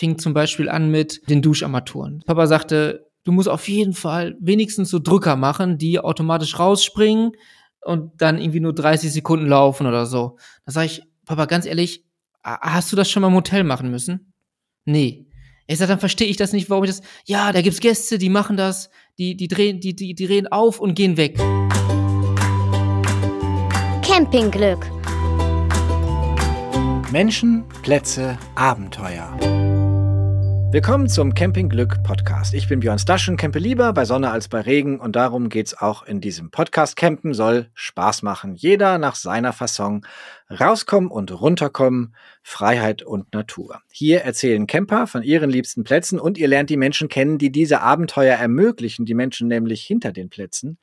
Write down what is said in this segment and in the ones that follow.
fing zum Beispiel an mit den Duscharmaturen. Papa sagte, du musst auf jeden Fall wenigstens so Drücker machen, die automatisch rausspringen und dann irgendwie nur 30 Sekunden laufen oder so. Da sage ich, Papa, ganz ehrlich, hast du das schon mal im Hotel machen müssen? Nee. Ich sag, dann verstehe ich das nicht, warum ich das. Ja, da gibt's Gäste, die machen das, die, die drehen, die, die, die drehen auf und gehen weg. Campingglück. Menschen, Plätze, Abenteuer. Willkommen zum Campingglück Podcast. Ich bin Björn Staschen, campe lieber bei Sonne als bei Regen und darum geht's auch in diesem Podcast. Campen soll Spaß machen. Jeder nach seiner Fasson. Rauskommen und runterkommen, Freiheit und Natur. Hier erzählen Camper von ihren liebsten Plätzen und ihr lernt die Menschen kennen, die diese Abenteuer ermöglichen, die Menschen nämlich hinter den Plätzen.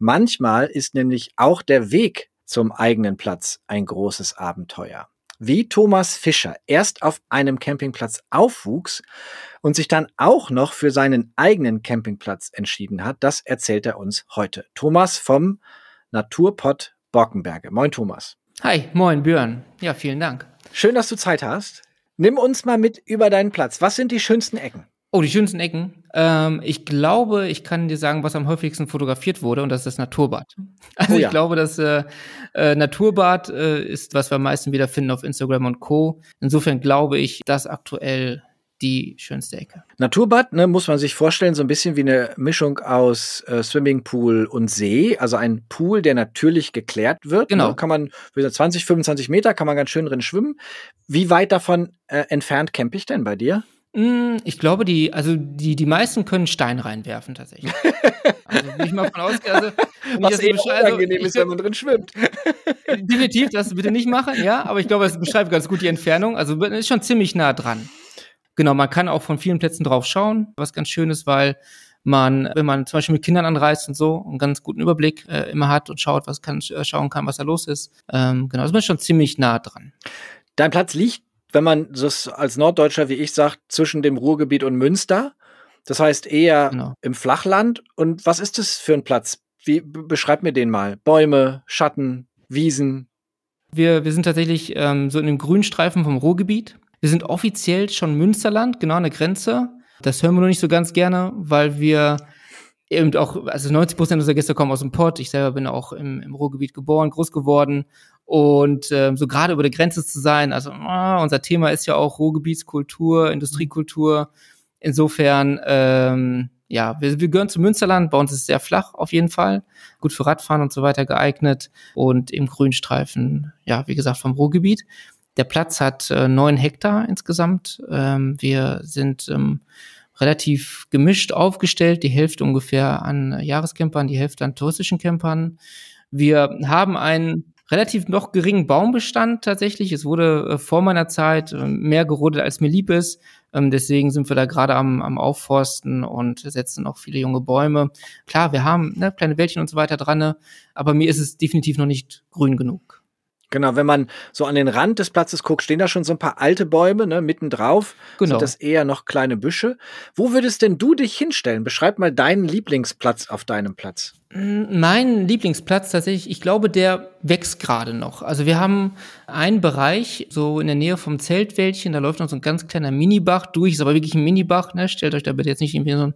Manchmal ist nämlich auch der Weg zum eigenen Platz ein großes Abenteuer wie Thomas Fischer erst auf einem Campingplatz aufwuchs und sich dann auch noch für seinen eigenen Campingplatz entschieden hat, das erzählt er uns heute. Thomas vom Naturpott Borkenberge. Moin Thomas. Hi, moin Björn. Ja, vielen Dank. Schön, dass du Zeit hast. Nimm uns mal mit über deinen Platz. Was sind die schönsten Ecken? Oh, die schönsten Ecken. Ähm, ich glaube, ich kann dir sagen, was am häufigsten fotografiert wurde, und das ist das Naturbad. Also oh ja. ich glaube, das äh, äh, Naturbad äh, ist, was wir am meisten wiederfinden auf Instagram und Co. Insofern glaube ich, das aktuell die schönste Ecke. Naturbad, ne, muss man sich vorstellen, so ein bisschen wie eine Mischung aus äh, Swimmingpool und See. Also ein Pool, der natürlich geklärt wird. Genau. Ne, kann man, wie gesagt, 20, 25 Meter kann man ganz schön drin schwimmen. Wie weit davon äh, entfernt campe ich denn bei dir? Hm, ich glaube, die, also die, die meisten können Stein reinwerfen tatsächlich. also bin ich mal von ausgehe, also, Was eher also, unangenehm ist, wenn man drin schwimmt. definitiv, das bitte nicht machen, ja, aber ich glaube, es beschreibt ganz gut die Entfernung. Also ist schon ziemlich nah dran. Genau, man kann auch von vielen Plätzen drauf schauen, was ganz schön ist, weil man, wenn man zum Beispiel mit Kindern anreist und so, einen ganz guten Überblick äh, immer hat und schaut, was kann, äh, schauen kann, was da los ist. Ähm, genau, also man ist schon ziemlich nah dran. Dein Platz liegt wenn man das als Norddeutscher wie ich sagt, zwischen dem Ruhrgebiet und Münster. Das heißt eher genau. im Flachland. Und was ist das für ein Platz? Wie, beschreib mir den mal. Bäume, Schatten, Wiesen. Wir, wir sind tatsächlich ähm, so in dem Grünstreifen vom Ruhrgebiet. Wir sind offiziell schon Münsterland, genau an der Grenze. Das hören wir nur nicht so ganz gerne, weil wir eben auch, also 90 Prozent unserer Gäste kommen aus dem Pott. Ich selber bin auch im, im Ruhrgebiet geboren, groß geworden und äh, so gerade über der Grenze zu sein, also oh, unser Thema ist ja auch Ruhrgebietskultur, Industriekultur. Insofern, ähm, ja, wir, wir gehören zum Münsterland. Bei uns ist es sehr flach auf jeden Fall, gut für Radfahren und so weiter geeignet und im Grünstreifen, ja, wie gesagt, vom Ruhrgebiet. Der Platz hat äh, neun Hektar insgesamt. Ähm, wir sind ähm, relativ gemischt aufgestellt, die Hälfte ungefähr an Jahrescampern, die Hälfte an touristischen Campern. Wir haben einen relativ noch geringen Baumbestand tatsächlich. Es wurde äh, vor meiner Zeit äh, mehr gerodet, als mir lieb ist. Ähm, deswegen sind wir da gerade am, am Aufforsten und setzen auch viele junge Bäume. Klar, wir haben ne, kleine Wäldchen und so weiter dran, ne, aber mir ist es definitiv noch nicht grün genug. Genau, wenn man so an den Rand des Platzes guckt, stehen da schon so ein paar alte Bäume, ne, mitten drauf. Genau. Sind das eher noch kleine Büsche. Wo würdest denn du dich hinstellen? Beschreib mal deinen Lieblingsplatz auf deinem Platz. Mm, mein Lieblingsplatz tatsächlich, ich glaube, der wächst gerade noch. Also wir haben einen Bereich, so in der Nähe vom Zeltwäldchen, da läuft noch so ein ganz kleiner Minibach durch, ist aber wirklich ein Minibach, ne? Stellt euch da bitte jetzt nicht irgendwie so ein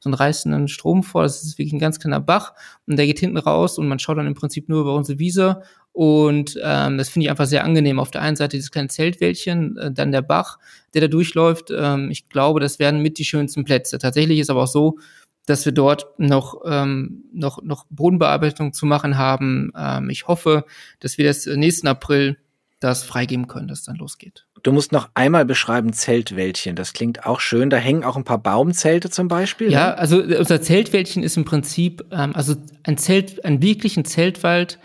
so einen reißenden Strom vor. Das ist wirklich ein ganz kleiner Bach und der geht hinten raus und man schaut dann im Prinzip nur über unsere Wiese und ähm, das finde ich einfach sehr angenehm. Auf der einen Seite dieses kleine Zeltwäldchen, äh, dann der Bach, der da durchläuft. Ähm, ich glaube, das werden mit die schönsten Plätze. Tatsächlich ist aber auch so, dass wir dort noch, ähm, noch, noch Bodenbearbeitung zu machen haben. Ähm, ich hoffe, dass wir das nächsten April das freigeben können, dass es dann losgeht. Du musst noch einmal beschreiben Zeltwäldchen. Das klingt auch schön. Da hängen auch ein paar Baumzelte zum Beispiel. Ja, ne? also unser Zeltwäldchen ist im Prinzip ähm, also ein Zelt, ein wirklichen Zeltwald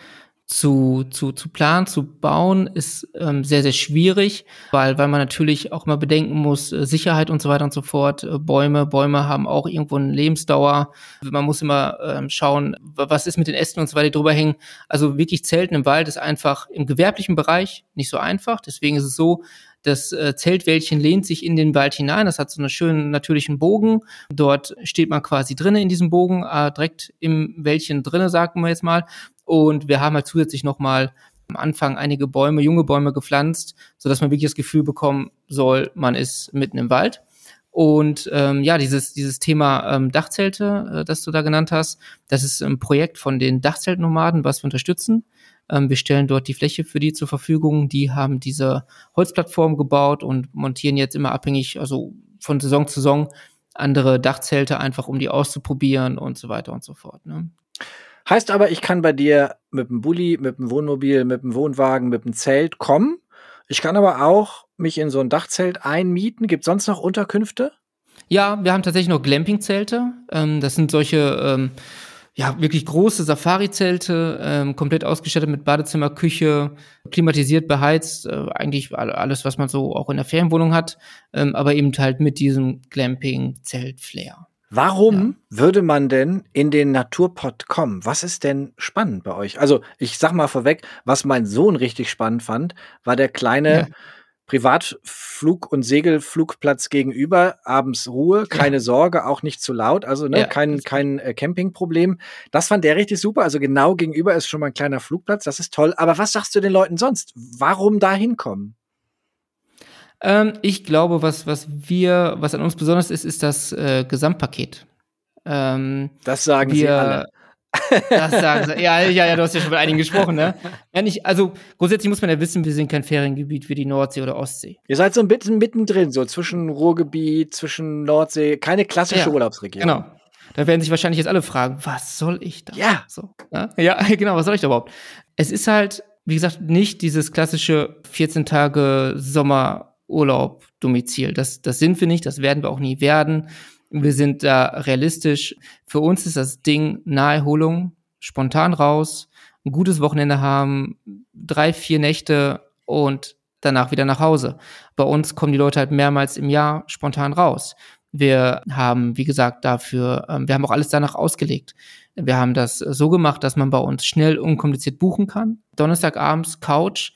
zu, zu, zu planen, zu bauen, ist ähm, sehr, sehr schwierig, weil, weil man natürlich auch mal bedenken muss, äh, Sicherheit und so weiter und so fort. Äh, Bäume, Bäume haben auch irgendwo eine Lebensdauer. Man muss immer ähm, schauen, was ist mit den Ästen und so weiter, die drüber hängen. Also wirklich Zelten im Wald ist einfach im gewerblichen Bereich nicht so einfach. Deswegen ist es so, das äh, Zeltwäldchen lehnt sich in den Wald hinein. Das hat so einen schönen natürlichen Bogen. Dort steht man quasi drinnen in diesem Bogen, äh, direkt im Wäldchen drinnen, sagen wir jetzt mal. Und wir haben halt zusätzlich nochmal am Anfang einige Bäume, junge Bäume gepflanzt, sodass man wirklich das Gefühl bekommen soll, man ist mitten im Wald. Und ähm, ja, dieses, dieses Thema ähm, Dachzelte, äh, das du da genannt hast, das ist ein Projekt von den Dachzeltnomaden, was wir unterstützen. Ähm, wir stellen dort die Fläche für die zur Verfügung. Die haben diese Holzplattform gebaut und montieren jetzt immer abhängig, also von Saison zu Saison, andere Dachzelte einfach, um die auszuprobieren und so weiter und so fort. Ne? Heißt aber, ich kann bei dir mit dem Bulli, mit dem Wohnmobil, mit dem Wohnwagen, mit dem Zelt kommen. Ich kann aber auch mich in so ein Dachzelt einmieten. Gibt es sonst noch Unterkünfte? Ja, wir haben tatsächlich noch Glamping-Zelte. Ähm, das sind solche ähm, ja, wirklich große Safari-Zelte, ähm, komplett ausgestattet mit Badezimmer, Küche, klimatisiert, beheizt, äh, eigentlich alles, was man so auch in der Ferienwohnung hat, ähm, aber eben halt mit diesem Glamping-Zelt-Flair. Warum ja. würde man denn in den Naturpod kommen? Was ist denn spannend bei euch? Also, ich sag mal vorweg, was mein Sohn richtig spannend fand, war der kleine ja. Privatflug- und Segelflugplatz gegenüber, abends Ruhe, keine ja. Sorge, auch nicht zu laut, also ne, kein, kein äh, Campingproblem. Das fand der richtig super. Also genau gegenüber ist schon mal ein kleiner Flugplatz, das ist toll. Aber was sagst du den Leuten sonst? Warum da hinkommen? Ähm, ich glaube, was, was wir, was an uns besonders ist, ist das äh, Gesamtpaket. Ähm, das sagen wir, sie alle. Das sagen sie. Ja, ja, ja, du hast ja schon mit einigen gesprochen, ne? Ja, nicht, also grundsätzlich muss man ja wissen, wir sind kein Feriengebiet wie die Nordsee oder Ostsee. Ihr seid so ein bisschen mittendrin, so zwischen Ruhrgebiet, zwischen Nordsee, keine klassische ja, Urlaubsregion. Genau. Da werden sich wahrscheinlich jetzt alle fragen, was soll ich da? Ja. So, ne? Ja, genau, was soll ich da überhaupt? Es ist halt, wie gesagt, nicht dieses klassische 14 Tage Sommer Urlaub, Domizil. Das, das sind wir nicht, das werden wir auch nie werden. Wir sind da realistisch. Für uns ist das Ding Naherholung, spontan raus, ein gutes Wochenende haben, drei, vier Nächte und danach wieder nach Hause. Bei uns kommen die Leute halt mehrmals im Jahr spontan raus. Wir haben, wie gesagt, dafür, ähm, wir haben auch alles danach ausgelegt. Wir haben das so gemacht, dass man bei uns schnell unkompliziert buchen kann. Donnerstagabends Couch,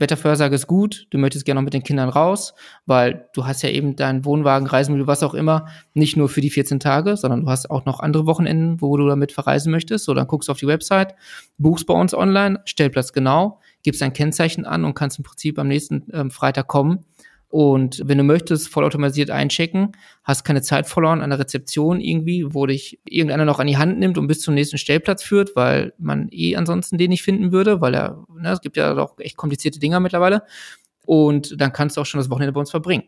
Wettervorhersage ist gut, du möchtest gerne noch mit den Kindern raus, weil du hast ja eben deinen Wohnwagen, Reisemittel, was auch immer, nicht nur für die 14 Tage, sondern du hast auch noch andere Wochenenden, wo du damit verreisen möchtest. So, dann guckst du auf die Website, buchst bei uns online, Stellplatz genau, gibst ein Kennzeichen an und kannst im Prinzip am nächsten ähm, Freitag kommen und wenn du möchtest, vollautomatisiert einchecken, hast keine Zeit verloren an der Rezeption irgendwie, wo dich irgendeiner noch an die Hand nimmt und bis zum nächsten Stellplatz führt, weil man eh ansonsten den nicht finden würde, weil er, ne, es gibt ja doch echt komplizierte Dinger mittlerweile. Und dann kannst du auch schon das Wochenende bei uns verbringen.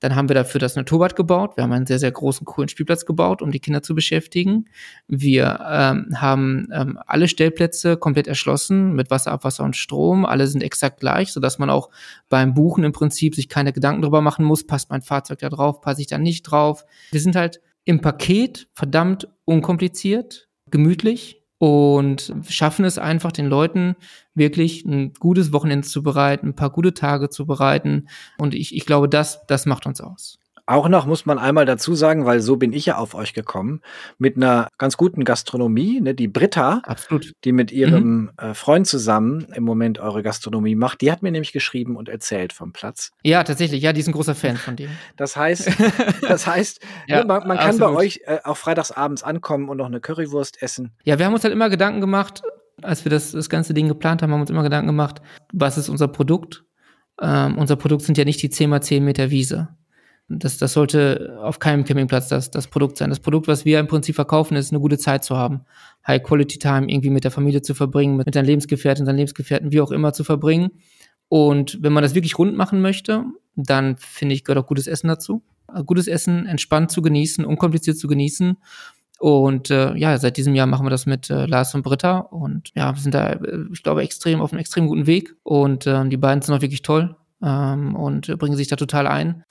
Dann haben wir dafür das Naturbad gebaut. Wir haben einen sehr, sehr großen, coolen Spielplatz gebaut, um die Kinder zu beschäftigen. Wir ähm, haben ähm, alle Stellplätze komplett erschlossen mit Wasser, Abwasser und Strom. Alle sind exakt gleich, sodass man auch beim Buchen im Prinzip sich keine Gedanken darüber machen muss, passt mein Fahrzeug da drauf, passe ich da nicht drauf. Wir sind halt im Paket verdammt unkompliziert, gemütlich und schaffen es einfach den Leuten wirklich ein gutes Wochenende zu bereiten, ein paar gute Tage zu bereiten. Und ich, ich glaube, das, das macht uns aus. Auch noch muss man einmal dazu sagen, weil so bin ich ja auf euch gekommen, mit einer ganz guten Gastronomie, ne, die Britta, Absolut. die mit ihrem mhm. äh, Freund zusammen im Moment eure Gastronomie macht, die hat mir nämlich geschrieben und erzählt vom Platz. Ja, tatsächlich, ja, die ist ein großer Fan von dem. Das heißt, das heißt, ja, ne, man, man kann bei euch äh, auch freitagsabends ankommen und noch eine Currywurst essen. Ja, wir haben uns halt immer Gedanken gemacht, als wir das, das ganze Ding geplant haben, haben wir uns immer Gedanken gemacht, was ist unser Produkt? Ähm, unser Produkt sind ja nicht die 10 mal 10 Meter Wiese das, das sollte auf keinem Campingplatz das, das Produkt sein. Das Produkt, was wir im Prinzip verkaufen, ist eine gute Zeit zu haben. High Quality Time irgendwie mit der Familie zu verbringen, mit, mit deinen Lebensgefährten, deinen Lebensgefährten, wie auch immer zu verbringen. Und wenn man das wirklich rund machen möchte, dann finde ich, gehört auch gutes Essen dazu. Gutes Essen entspannt zu genießen, unkompliziert zu genießen. Und äh, ja, seit diesem Jahr machen wir das mit äh, Lars und Britta und ja, wir sind da, äh, ich glaube, extrem auf einem extrem guten Weg. Und äh, die beiden sind auch wirklich toll ähm, und bringen sich da total ein.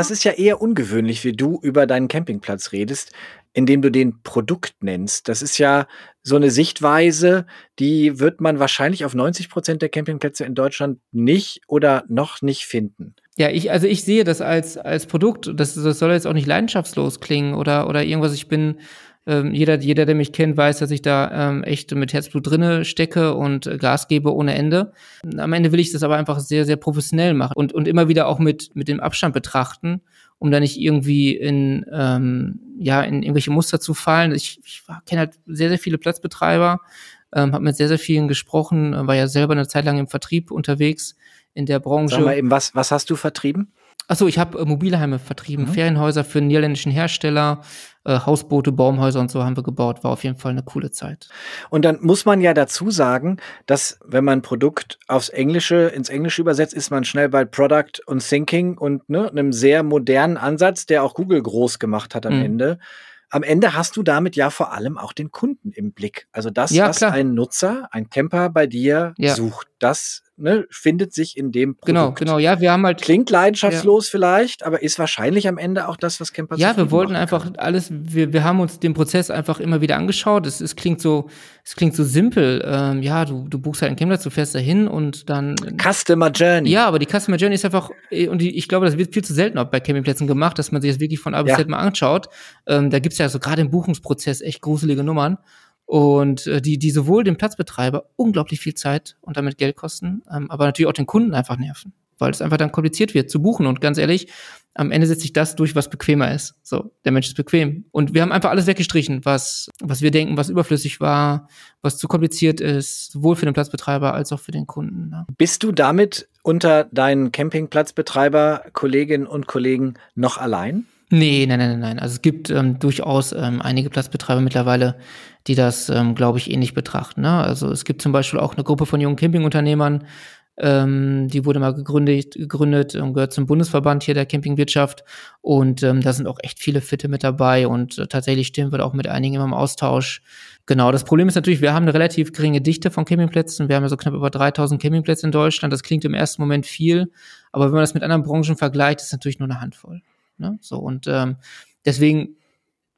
Das ist ja eher ungewöhnlich, wie du über deinen Campingplatz redest, indem du den Produkt nennst. Das ist ja so eine Sichtweise, die wird man wahrscheinlich auf 90 Prozent der Campingplätze in Deutschland nicht oder noch nicht finden. Ja, ich, also ich sehe das als, als Produkt. Das, das soll jetzt auch nicht leidenschaftslos klingen oder, oder irgendwas. Ich bin ähm, jeder, jeder, der mich kennt, weiß, dass ich da ähm, echt mit Herzblut drinne stecke und äh, Gas gebe ohne Ende. Am Ende will ich das aber einfach sehr, sehr professionell machen und, und immer wieder auch mit, mit dem Abstand betrachten um da nicht irgendwie in, ähm, ja, in irgendwelche Muster zu fallen. Ich, ich kenne halt sehr, sehr viele Platzbetreiber, ähm, habe mit sehr, sehr vielen gesprochen, war ja selber eine Zeit lang im Vertrieb unterwegs in der Branche. Sag mal eben, was, was hast du vertrieben? Achso, ich habe äh, Mobilheime vertrieben, mhm. Ferienhäuser für einen niederländischen Hersteller, äh, Hausboote, Baumhäuser und so haben wir gebaut. War auf jeden Fall eine coole Zeit. Und dann muss man ja dazu sagen, dass wenn man ein Produkt aufs Englische, ins Englische übersetzt, ist man schnell bei Product und Thinking und ne, einem sehr modernen Ansatz, der auch Google groß gemacht hat am mhm. Ende am Ende hast du damit ja vor allem auch den Kunden im Blick. Also das, ja, was klar. ein Nutzer, ein Camper bei dir ja. sucht, das ne, findet sich in dem genau, Produkt. Genau, genau, ja, wir haben halt. Klingt leidenschaftslos ja. vielleicht, aber ist wahrscheinlich am Ende auch das, was Camper Ja, wir wollten einfach alles, wir, wir haben uns den Prozess einfach immer wieder angeschaut. Es, es klingt so, es klingt so simpel. Ähm, ja, du, du buchst halt einen Campingplatz, du fährst dahin und dann. Customer Journey. Ja, aber die Customer Journey ist einfach, äh, und die, ich glaube, das wird viel zu selten auch bei Campingplätzen gemacht, dass man sich das wirklich von A bis. Z mal anschaut. Ähm, da gibt's ja so gerade im Buchungsprozess echt gruselige Nummern und äh, die, die sowohl dem Platzbetreiber unglaublich viel Zeit und damit Geld kosten, ähm, aber natürlich auch den Kunden einfach nerven, weil es einfach dann kompliziert wird zu buchen. Und ganz ehrlich, am Ende setzt sich das durch, was bequemer ist. So, der Mensch ist bequem. Und wir haben einfach alles weggestrichen, was, was wir denken, was überflüssig war, was zu kompliziert ist, sowohl für den Platzbetreiber als auch für den Kunden. Ne? Bist du damit unter deinen Campingplatzbetreiber, Kolleginnen und Kollegen noch allein? Nee, nein, nein, nein. Also es gibt ähm, durchaus ähm, einige Platzbetreiber mittlerweile, die das, ähm, glaube ich, ähnlich betrachten. Ne? Also es gibt zum Beispiel auch eine Gruppe von jungen Campingunternehmern, ähm, die wurde mal gegründet, gegründet und gehört zum Bundesverband hier der Campingwirtschaft. Und ähm, da sind auch echt viele Fitte mit dabei und äh, tatsächlich stehen wir da auch mit einigen immer im Austausch. Genau, das Problem ist natürlich, wir haben eine relativ geringe Dichte von Campingplätzen. Wir haben ja so knapp über 3000 Campingplätze in Deutschland. Das klingt im ersten Moment viel, aber wenn man das mit anderen Branchen vergleicht, ist es natürlich nur eine Handvoll. Ne? So, und ähm, deswegen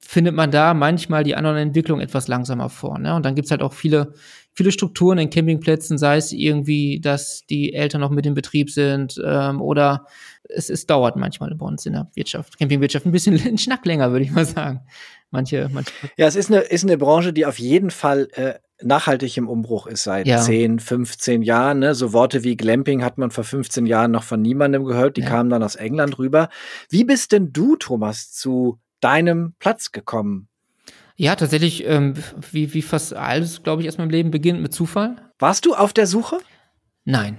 findet man da manchmal die anderen Entwicklungen etwas langsamer vor. Ne? Und dann gibt's halt auch viele, viele Strukturen in Campingplätzen, sei es irgendwie, dass die Eltern noch mit im Betrieb sind ähm, oder es, es dauert manchmal bei uns in der Wirtschaft, Campingwirtschaft ein bisschen ein Schnack länger, würde ich mal sagen. Manche, manche. Ja, es ist eine, ist eine Branche, die auf jeden Fall äh, nachhaltig im Umbruch ist seit ja. 10, 15 Jahren. Ne? So Worte wie Glamping hat man vor 15 Jahren noch von niemandem gehört. Die ja. kamen dann aus England rüber. Wie bist denn du, Thomas, zu deinem Platz gekommen? Ja, tatsächlich, ähm, wie, wie fast alles, glaube ich, erst mal im Leben beginnt mit Zufall. Warst du auf der Suche? Nein.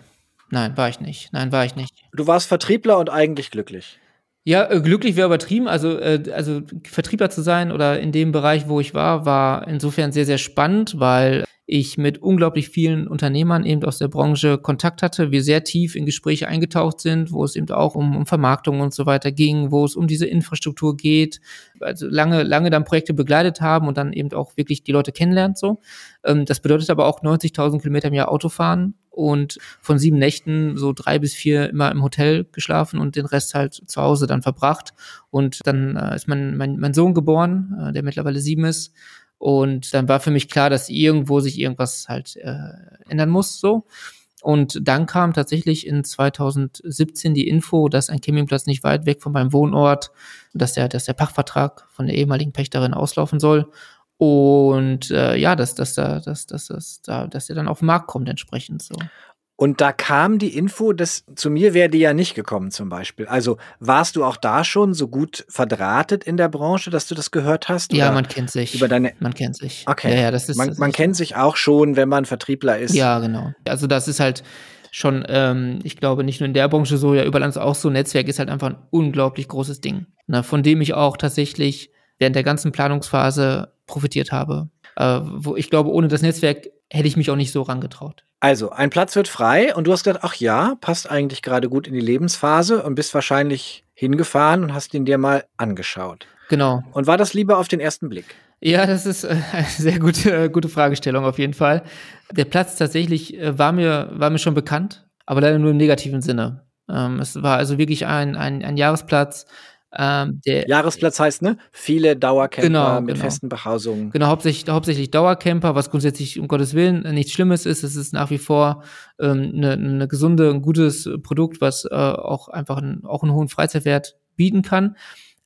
Nein, war ich nicht. Nein, war ich nicht. Du warst Vertriebler und eigentlich glücklich. Ja, äh, glücklich wäre übertrieben. Also, äh, also Vertriebler zu sein oder in dem Bereich, wo ich war, war insofern sehr, sehr spannend, weil ich mit unglaublich vielen Unternehmern eben aus der Branche Kontakt hatte, wir sehr tief in Gespräche eingetaucht sind, wo es eben auch um, um Vermarktung und so weiter ging, wo es um diese Infrastruktur geht, also lange, lange dann Projekte begleitet haben und dann eben auch wirklich die Leute kennenlernt so. Ähm, das bedeutet aber auch 90.000 Kilometer im Jahr Autofahren und von sieben Nächten so drei bis vier immer im Hotel geschlafen und den Rest halt zu Hause dann verbracht. Und dann äh, ist mein, mein, mein Sohn geboren, äh, der mittlerweile sieben ist. Und dann war für mich klar, dass irgendwo sich irgendwas halt äh, ändern muss, so. Und dann kam tatsächlich in 2017 die Info, dass ein Campingplatz nicht weit weg von meinem Wohnort, dass der, dass der Pachtvertrag von der ehemaligen Pächterin auslaufen soll. Und äh, ja, dass, dass, dass, dass, dass, dass, dass der dann auf den Markt kommt entsprechend so. Und da kam die Info, dass zu mir wäre die ja nicht gekommen zum Beispiel. Also warst du auch da schon so gut verdrahtet in der Branche, dass du das gehört hast? Ja, man kennt sich. Über deine man kennt sich. Okay. Ja, ja, das ist, man, man kennt sich auch schon, wenn man Vertriebler ist. Ja, genau. Also das ist halt schon, ähm, ich glaube, nicht nur in der Branche so, ja, überall ist auch so. Netzwerk ist halt einfach ein unglaublich großes Ding, ne, von dem ich auch tatsächlich während der ganzen Planungsphase profitiert habe. Äh, wo ich glaube, ohne das Netzwerk hätte ich mich auch nicht so rangetraut. Also, ein Platz wird frei und du hast gesagt, ach ja, passt eigentlich gerade gut in die Lebensphase und bist wahrscheinlich hingefahren und hast ihn dir mal angeschaut. Genau. Und war das lieber auf den ersten Blick? Ja, das ist äh, eine sehr gute, äh, gute Fragestellung auf jeden Fall. Der Platz tatsächlich äh, war, mir, war mir schon bekannt, aber leider nur im negativen Sinne. Ähm, es war also wirklich ein, ein, ein Jahresplatz, ähm, der, Jahresplatz heißt, ne? Viele Dauercamper genau, mit genau. festen Behausungen. Genau, hauptsächlich, hauptsächlich Dauercamper, was grundsätzlich um Gottes Willen nichts Schlimmes ist. Es ist nach wie vor ähm, eine, eine gesunde, ein gutes Produkt, was äh, auch einfach ein, auch einen hohen Freizeitwert bieten kann.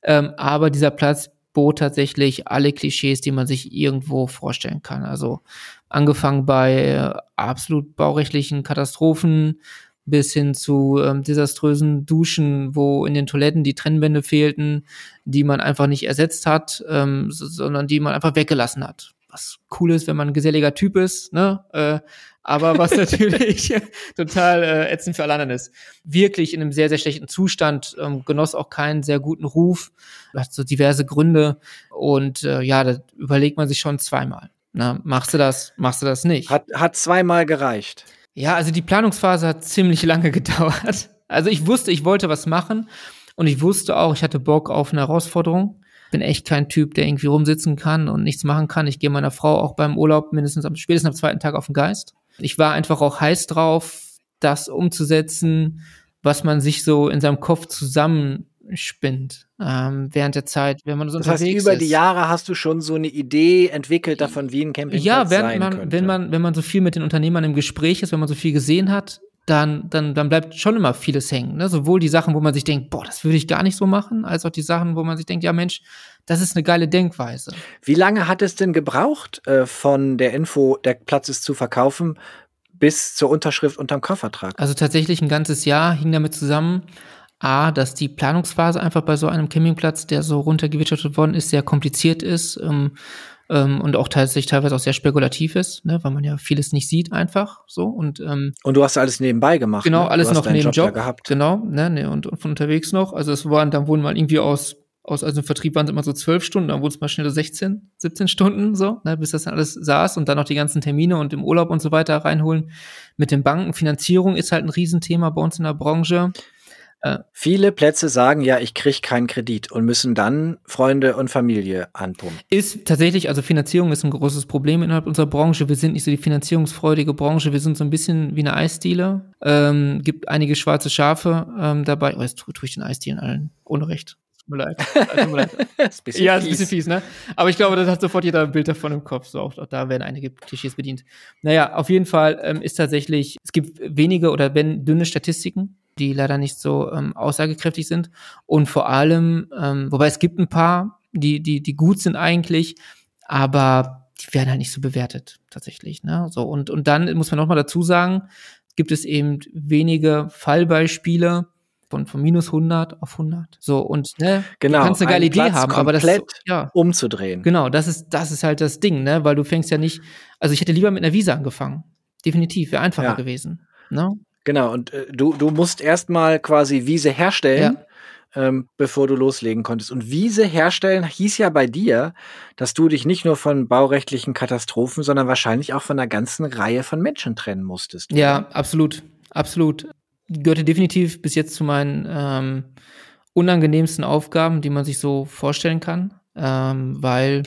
Ähm, aber dieser Platz bot tatsächlich alle Klischees, die man sich irgendwo vorstellen kann. Also angefangen bei äh, absolut baurechtlichen Katastrophen, bis hin zu ähm, desaströsen Duschen, wo in den Toiletten die Trennwände fehlten, die man einfach nicht ersetzt hat, ähm, sondern die man einfach weggelassen hat. Was cool ist, wenn man ein geselliger Typ ist, ne? Äh, aber was natürlich total äh, ätzend für alle anderen ist. Wirklich in einem sehr, sehr schlechten Zustand, ähm, genoss auch keinen sehr guten Ruf, hat so diverse Gründe und äh, ja, da überlegt man sich schon zweimal. Na, machst du das, machst du das nicht? Hat, hat zweimal gereicht. Ja, also die Planungsphase hat ziemlich lange gedauert. Also ich wusste, ich wollte was machen und ich wusste auch, ich hatte Bock auf eine Herausforderung. Bin echt kein Typ, der irgendwie rumsitzen kann und nichts machen kann. Ich gehe meiner Frau auch beim Urlaub mindestens am spätestens am zweiten Tag auf den Geist. Ich war einfach auch heiß drauf, das umzusetzen, was man sich so in seinem Kopf zusammenspinnt ähm, während der Zeit, wenn man so das unterwegs heißt, über ist. die Jahre hast du schon so eine Idee entwickelt davon, wie ein Campingplatz ja, während sein man, könnte. wenn man, wenn man so viel mit den Unternehmern im Gespräch ist, wenn man so viel gesehen hat, dann, dann, dann bleibt schon immer vieles hängen. Ne? Sowohl die Sachen, wo man sich denkt, boah, das würde ich gar nicht so machen, als auch die Sachen, wo man sich denkt, ja Mensch, das ist eine geile Denkweise. Wie lange hat es denn gebraucht, äh, von der Info, der Platz ist zu verkaufen, bis zur Unterschrift unterm Kaufvertrag? Also tatsächlich ein ganzes Jahr hing damit zusammen, A, dass die Planungsphase einfach bei so einem Campingplatz, der so runtergewirtschaftet worden ist, sehr kompliziert ist ähm, ähm, und auch tatsächlich teilweise auch sehr spekulativ ist, ne, weil man ja vieles nicht sieht einfach so und ähm, Und du hast alles nebenbei gemacht. genau ne? alles noch neben Job, Job, gehabt. genau ne, ne und, und von unterwegs noch also es waren dann wurden mal irgendwie aus aus also im Vertrieb waren es immer so zwölf Stunden dann wurde es mal schnell so 16 17 Stunden so ne, bis das dann alles saß und dann noch die ganzen Termine und im Urlaub und so weiter reinholen mit den Banken Finanzierung ist halt ein Riesenthema bei uns in der Branche Viele Plätze sagen ja, ich kriege keinen Kredit und müssen dann Freunde und Familie anpumpen. Ist tatsächlich, also Finanzierung ist ein großes Problem innerhalb unserer Branche. Wir sind nicht so die finanzierungsfreudige Branche. Wir sind so ein bisschen wie eine Eisdiele. Ähm, gibt einige schwarze Schafe ähm, dabei. Oh, jetzt tue, tue ich den Eisdielen allen Unrecht. Tut mir leid. Tut mir leid. ist bisschen ja, ist ein bisschen fies, ne? Aber ich glaube, das hat sofort jeder ein Bild davon im Kopf. So, auch, auch da werden einige Klischees bedient. Naja, auf jeden Fall ähm, ist tatsächlich, es gibt wenige oder wenn dünne Statistiken, die leider nicht so ähm, aussagekräftig sind. Und vor allem, ähm, wobei es gibt ein paar, die, die, die gut sind eigentlich, aber die werden halt nicht so bewertet, tatsächlich. Ne? So, und, und dann muss man noch mal dazu sagen, gibt es eben wenige Fallbeispiele von, von minus 100 auf 100. So, und ne, Genau, du kannst eine geile Idee Platz haben, aber das ja, umzudrehen. Genau, das ist, das ist halt das Ding, ne? Weil du fängst ja nicht, also ich hätte lieber mit einer Visa angefangen. Definitiv, wäre einfacher Ja. gewesen. Ne? Genau, und äh, du, du musst erstmal quasi Wiese herstellen, Ja. ähm, bevor du loslegen konntest. Und Wiese herstellen hieß ja bei dir, dass du dich nicht nur von baurechtlichen Katastrophen, sondern wahrscheinlich auch von einer ganzen Reihe von Menschen trennen musstest. Ja, absolut, absolut. Gehörte definitiv bis jetzt zu meinen ähm, unangenehmsten Aufgaben, die man sich so vorstellen kann. Ähm, weil,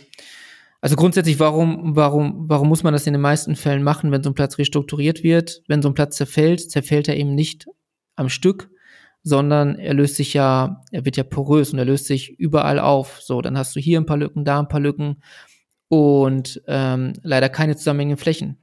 also grundsätzlich, warum, warum, warum muss man das in den meisten Fällen machen, wenn so ein Platz restrukturiert wird? Wenn so ein Platz zerfällt, zerfällt er eben nicht am Stück, sondern er löst sich ja, er wird ja porös und er löst sich überall auf. So, dann hast du hier ein paar Lücken, da ein paar Lücken und ähm, leider keine zusammenhängenden Flächen.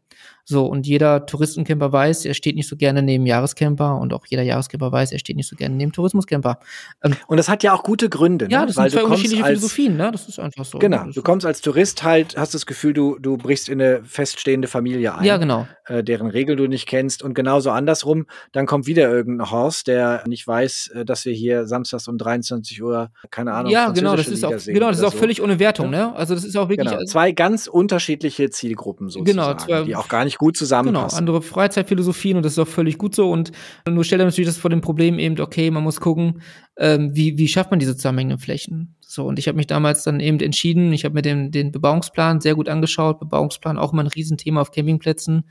So, und jeder Touristencamper weiß, er steht nicht so gerne neben Jahrescamper und auch jeder Jahrescamper weiß, er steht nicht so gerne neben Tourismuscamper. Ähm, Und das hat ja auch gute Gründe, ja, ne? das weil sind zwei unterschiedliche als, Philosophien, ne? Das ist einfach so. Genau, du kommst als Tourist halt, hast das Gefühl, du, du brichst in eine feststehende Familie ein. Ja, genau. äh, deren Regeln du nicht kennst. Und genauso andersrum, dann kommt wieder irgendein Horst, der nicht weiß, äh, dass wir hier samstags um 23 Uhr, keine Ahnung, Ja, genau, das ist auch, Liga singen genau, das ist auch so. völlig ohne Wertung, ne? Also das ist auch wirklich, Genau, also, zwei ganz unterschiedliche Zielgruppen sozusagen, Genau, zwei- die auch gar nicht gut genau, zusammenpassen. andere Freizeitphilosophien und das ist auch völlig gut so. Und nur stellt er natürlich das vor dem Problem eben, okay, man muss gucken, ähm, wie, wie schafft man diese zusammenhängenden Flächen? So, und ich habe mich damals dann eben entschieden, ich habe mir den, den Bebauungsplan sehr gut angeschaut. Bebauungsplan auch immer ein Riesenthema auf Campingplätzen,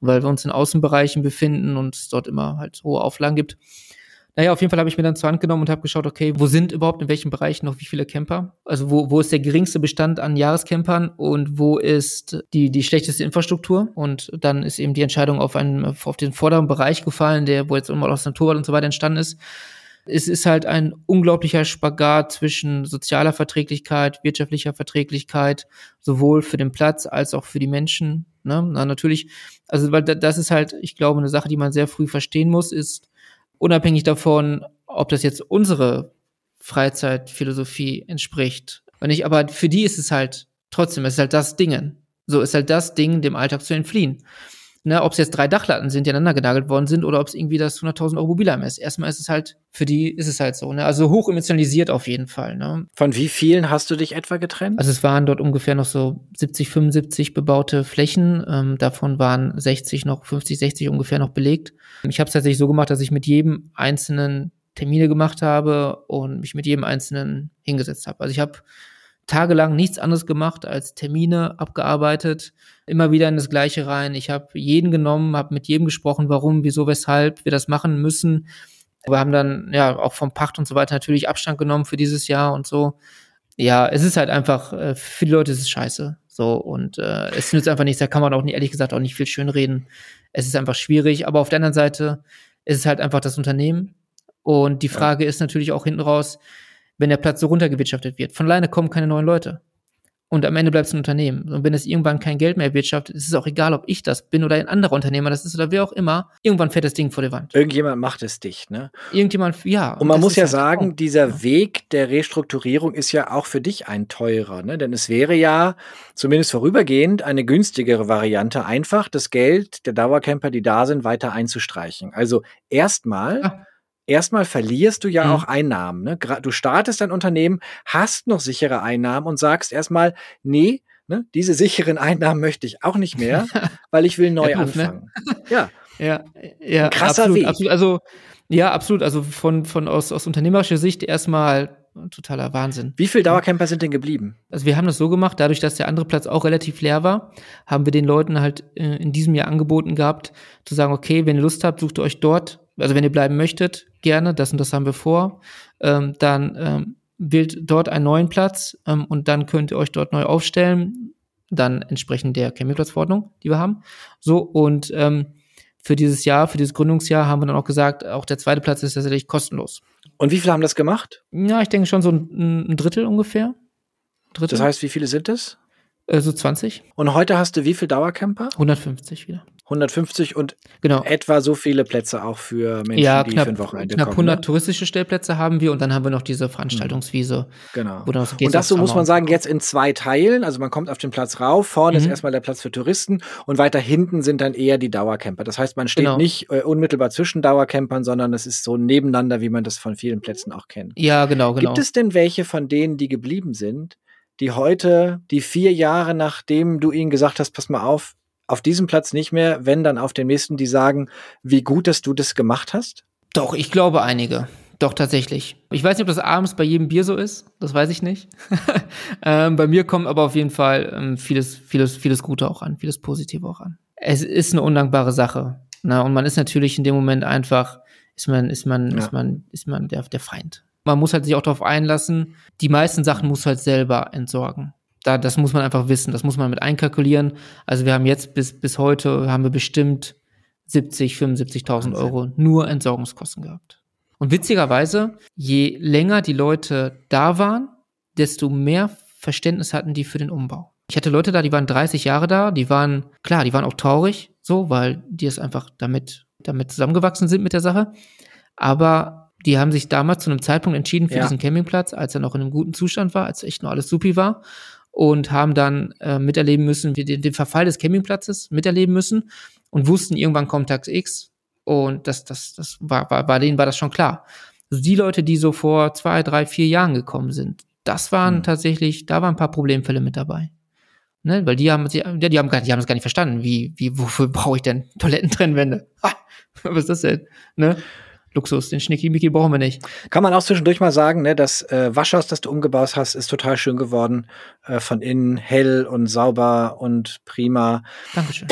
weil wir uns in Außenbereichen befinden und es dort immer halt hohe Auflagen gibt. Naja, auf jeden Fall habe ich mir dann zur Hand genommen und habe geschaut, okay, wo sind überhaupt in welchen Bereichen noch wie viele Camper? Also wo, wo ist der geringste Bestand an Jahrescampern und wo ist die, die schlechteste Infrastruktur? Und dann ist eben die Entscheidung auf einen, auf den vorderen Bereich gefallen, der, wo jetzt immer aus Naturwald und so weiter entstanden ist. Es ist halt ein unglaublicher Spagat zwischen sozialer Verträglichkeit, wirtschaftlicher Verträglichkeit, sowohl für den Platz als auch für die Menschen. Ne? Na, natürlich, also weil da- das ist halt, ich glaube, eine Sache, die man sehr früh verstehen muss, ist unabhängig davon, ob das jetzt unsere Freizeitphilosophie entspricht. Und ich, aber für die ist es halt trotzdem, es ist halt das Dingen. So ist halt das Ding, dem Alltag zu entfliehen. Ne, ob es jetzt drei Dachlatten sind, die aneinander genagelt worden sind, oder ob es irgendwie das 100.000 Euro Mobilheim ist. Erstmal ist es halt, für die ist es halt so, ne? Also hoch emotionalisiert auf jeden Fall, ne? Von wie vielen hast du dich etwa getrennt? Also es waren dort ungefähr noch so 70, 75 bebaute Flächen. Ähm, davon waren 60 noch, 50, 60 ungefähr noch belegt. Ich habe es tatsächlich so gemacht, dass ich mit jedem einzelnen Termine gemacht habe und mich mit jedem einzelnen hingesetzt habe. Also ich habe tagelang nichts anderes gemacht als Termine abgearbeitet, immer wieder in das Gleiche rein. Ich habe jeden genommen, habe mit jedem gesprochen, warum, wieso, weshalb wir das machen müssen. Wir haben dann ja auch vom Pacht und so weiter natürlich Abstand genommen für dieses Jahr und so. Ja, es ist halt einfach, äh, für die Leute ist es scheiße. So, und äh, es nützt einfach nichts, da kann man auch nicht, ehrlich gesagt, auch nicht viel schön reden. Es ist einfach schwierig, aber auf der anderen Seite ist es halt einfach das Unternehmen. Und die Frage ja. ist natürlich auch hinten raus, wenn der Platz so runtergewirtschaftet wird. Von alleine kommen keine neuen Leute. Und am Ende bleibt es ein Unternehmen. Und wenn es irgendwann kein Geld mehr erwirtschaftet, ist es auch egal, ob ich das bin oder ein anderer Unternehmer das ist oder wer auch immer. Irgendwann fährt das Ding vor die Wand. Irgendjemand macht es dicht, ne? Irgendjemand, ja. Und man muss ja halt sagen, auch, dieser ja. Weg der Restrukturierung ist ja auch für dich ein teurer, ne? Denn es wäre ja zumindest vorübergehend eine günstigere Variante, einfach das Geld der Dauercamper, die da sind, weiter einzustreichen. Also erstmal. Ja erstmal verlierst du ja mhm. auch Einnahmen. Ne? Du startest dein Unternehmen, hast noch sichere Einnahmen und sagst erstmal, nee, ne, diese sicheren Einnahmen möchte ich auch nicht mehr, weil ich will neu ja, ne? anfangen. Ne? Ja. Ja, ja, Ein krasser absolut, Weg. Absolut, also, ja, absolut. Also von, von aus, aus unternehmerischer Sicht erstmal totaler Wahnsinn. Wie viele Dauercamper sind denn geblieben? Also wir haben das so gemacht, dadurch, dass der andere Platz auch relativ leer war, haben wir den Leuten halt äh, in diesem Jahr angeboten gehabt, zu sagen, okay, wenn ihr Lust habt, sucht ihr euch dort also wenn ihr bleiben möchtet, gerne, das und das haben wir vor, ähm, dann ähm, wählt dort einen neuen Platz ähm, und dann könnt ihr euch dort neu aufstellen, dann entsprechend der Campingplatzverordnung, die wir haben. So, und ähm, für dieses Jahr, für dieses Gründungsjahr haben wir dann auch gesagt, auch der zweite Platz ist tatsächlich kostenlos. Und wie viele haben das gemacht? Ja, ich denke schon so ein, ein Drittel ungefähr. Drittel. Das heißt, wie viele sind es? Äh, so 20. Und heute hast du wie viele Dauercamper? 150 wieder. 150 und genau. etwa so viele Plätze auch für Menschen, ja, die knapp, für ein Wochenende knapp 100 ne? touristische Stellplätze haben wir und dann haben wir noch diese Veranstaltungswiese. Genau. und das so muss man sagen, jetzt in zwei Teilen. Also man kommt auf den Platz rauf, vorne mhm. ist erstmal der Platz für Touristen und weiter hinten sind dann eher die Dauercamper. Das heißt, man steht genau. nicht äh, unmittelbar zwischen Dauercampern, sondern es ist so nebeneinander, wie man das von vielen Plätzen auch kennt. Ja, genau, genau. Gibt es denn welche von denen, die geblieben sind, die heute, die vier Jahre nachdem du ihnen gesagt hast, pass mal auf, auf diesem Platz nicht mehr, wenn dann auf dem nächsten, die sagen, wie gut, dass du das gemacht hast? Doch, ich glaube einige. Doch, tatsächlich. Ich weiß nicht, ob das abends bei jedem Bier so ist. Das weiß ich nicht. ähm, bei mir kommt aber auf jeden Fall ähm, vieles, vieles, vieles Gute auch an, vieles Positive auch an. Es ist eine undankbare Sache. Na, und man ist natürlich in dem Moment einfach, ist man, ist man, ja. ist man, ist man der, der Feind. Man muss halt sich auch darauf einlassen. Die meisten Sachen muss halt selber entsorgen da, das muss man einfach wissen, das muss man mit einkalkulieren. Also wir haben jetzt bis, bis heute haben wir bestimmt 70, 75.000 Euro nur Entsorgungskosten gehabt. Und witzigerweise, je länger die Leute da waren, desto mehr Verständnis hatten die für den Umbau. Ich hatte Leute da, die waren 30 Jahre da, die waren, klar, die waren auch traurig, so, weil die es einfach damit, damit zusammengewachsen sind mit der Sache. Aber die haben sich damals zu einem Zeitpunkt entschieden für ja. diesen Campingplatz, als er noch in einem guten Zustand war, als echt noch alles supi war und haben dann äh, miterleben müssen, wie den, den Verfall des Campingplatzes miterleben müssen und wussten, irgendwann kommt Tag X und das, das, das war, war, bei denen war das schon klar. Also die Leute, die so vor zwei, drei, vier Jahren gekommen sind, das waren mhm. tatsächlich, da waren ein paar Problemfälle mit dabei. Ne, weil die haben, die, die haben gar, die haben das gar nicht verstanden. Wie, wie, wofür brauche ich denn Toilettentrennwände? Ha, was ist das denn? Ne? Luxus. Den Schnickimicki brauchen wir nicht. Kann man auch zwischendurch mal sagen, ne, das äh, Waschhaus, das du umgebaut hast, ist total schön geworden. Äh, von innen hell und sauber und prima. Dankeschön.